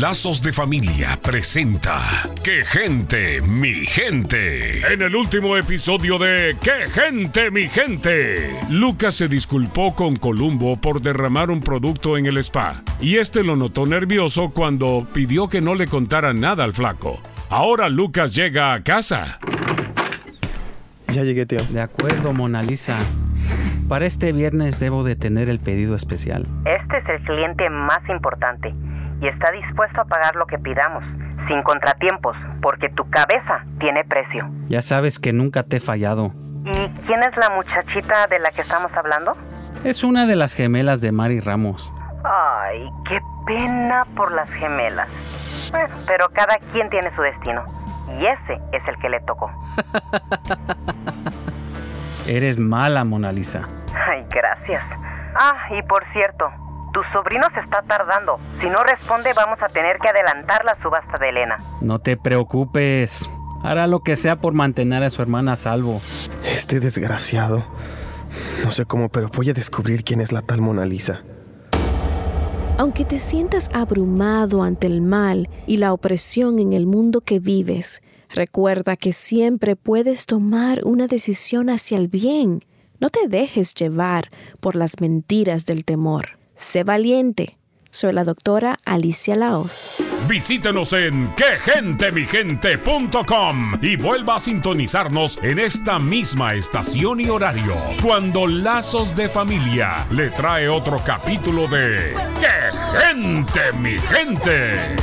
Lazos de Familia presenta ¡Qué gente, mi gente! En el último episodio de ¡Qué gente, mi gente! Lucas se disculpó con Columbo por derramar un producto en el spa y este lo notó nervioso cuando pidió que no le contara nada al flaco. Ahora Lucas llega a casa. Ya llegué, tío. De acuerdo, Mona Lisa. Para este viernes debo de tener el pedido especial. Este es el cliente más importante y está dispuesto a pagar lo que pidamos, sin contratiempos, porque tu cabeza tiene precio. Ya sabes que nunca te he fallado. ¿Y quién es la muchachita de la que estamos hablando? Es una de las gemelas de Mari Ramos. Ay, qué pena por las gemelas. Bueno, pero cada quien tiene su destino. Y ese es el que le tocó. Eres mala, Mona Lisa. Ay, gracias. Ah, y por cierto, tu sobrino se está tardando. Si no responde, vamos a tener que adelantar la subasta de Elena. No te preocupes. Hará lo que sea por mantener a su hermana a salvo. Este desgraciado. No sé cómo, pero voy a descubrir quién es la tal Mona Lisa. Aunque te sientas abrumado ante el mal y la opresión en el mundo que vives, recuerda que siempre puedes tomar una decisión hacia el bien. No te dejes llevar por las mentiras del temor. Sé valiente. Soy la doctora Alicia Laos. Visítenos en quegentemigente.com y vuelva a sintonizarnos en esta misma estación y horario cuando Lazos de Familia le trae otro capítulo de ¡Qué gente, mi gente!